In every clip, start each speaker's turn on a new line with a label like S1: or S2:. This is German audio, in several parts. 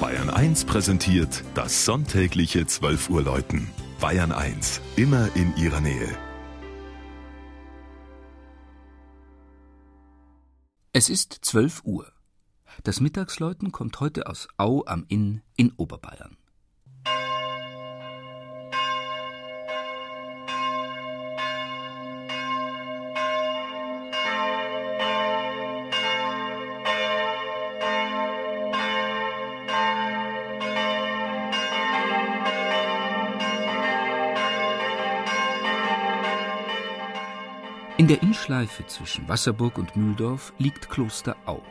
S1: Bayern 1 präsentiert das sonntägliche 12 Uhr Läuten. Bayern 1, immer in ihrer Nähe.
S2: Es ist 12 Uhr. Das Mittagsläuten kommt heute aus Au am Inn in Oberbayern. In der Innschleife zwischen Wasserburg und Mühldorf liegt Kloster Au.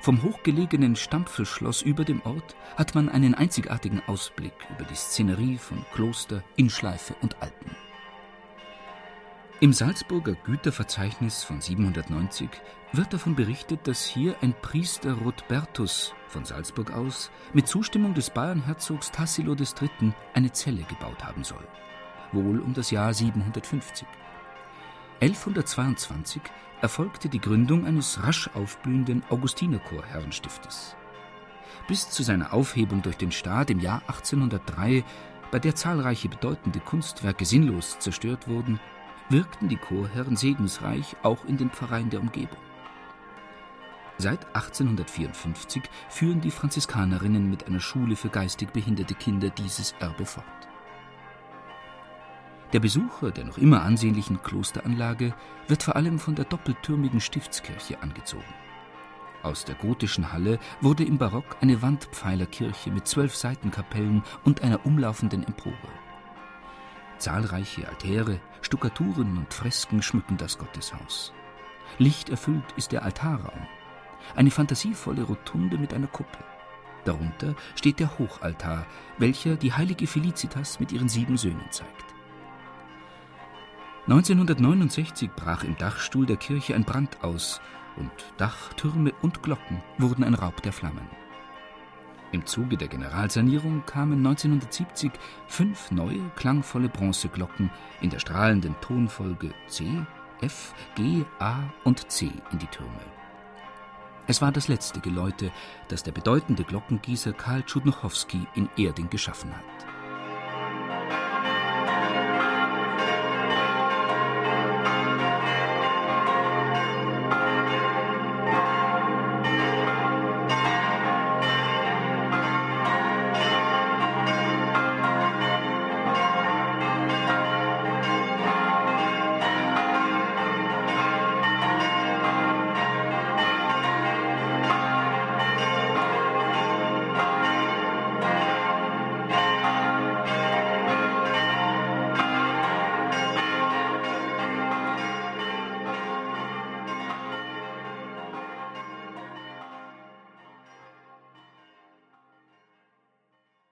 S2: Vom hochgelegenen Stampfelschloss über dem Ort hat man einen einzigartigen Ausblick über die Szenerie von Kloster, Innschleife und Alpen. Im Salzburger Güterverzeichnis von 790 wird davon berichtet, dass hier ein Priester Rodbertus von Salzburg aus mit Zustimmung des Bayernherzogs Tassilo III. eine Zelle gebaut haben soll, wohl um das Jahr 750. 1122 erfolgte die Gründung eines rasch aufblühenden Augustinerchor-Herrenstiftes. Bis zu seiner Aufhebung durch den Staat im Jahr 1803, bei der zahlreiche bedeutende Kunstwerke sinnlos zerstört wurden, wirkten die Chorherren segensreich auch in den Pfarreien der Umgebung. Seit 1854 führen die Franziskanerinnen mit einer Schule für geistig behinderte Kinder dieses Erbe fort. Der Besucher der noch immer ansehnlichen Klosteranlage wird vor allem von der doppeltürmigen Stiftskirche angezogen. Aus der gotischen Halle wurde im Barock eine Wandpfeilerkirche mit zwölf Seitenkapellen und einer umlaufenden Empore. Zahlreiche Altäre, Stuckaturen und Fresken schmücken das Gotteshaus. Lichterfüllt ist der Altarraum. Eine fantasievolle Rotunde mit einer Kuppel. Darunter steht der Hochaltar, welcher die heilige Felicitas mit ihren sieben Söhnen zeigt. 1969 brach im Dachstuhl der Kirche ein Brand aus und Dach, Türme und Glocken wurden ein Raub der Flammen. Im Zuge der Generalsanierung kamen 1970 fünf neue, klangvolle Bronzeglocken in der strahlenden Tonfolge C, F, G, A und C in die Türme. Es war das letzte Geläute, das der bedeutende Glockengießer Karl Tschudnochowski in Erding geschaffen hat.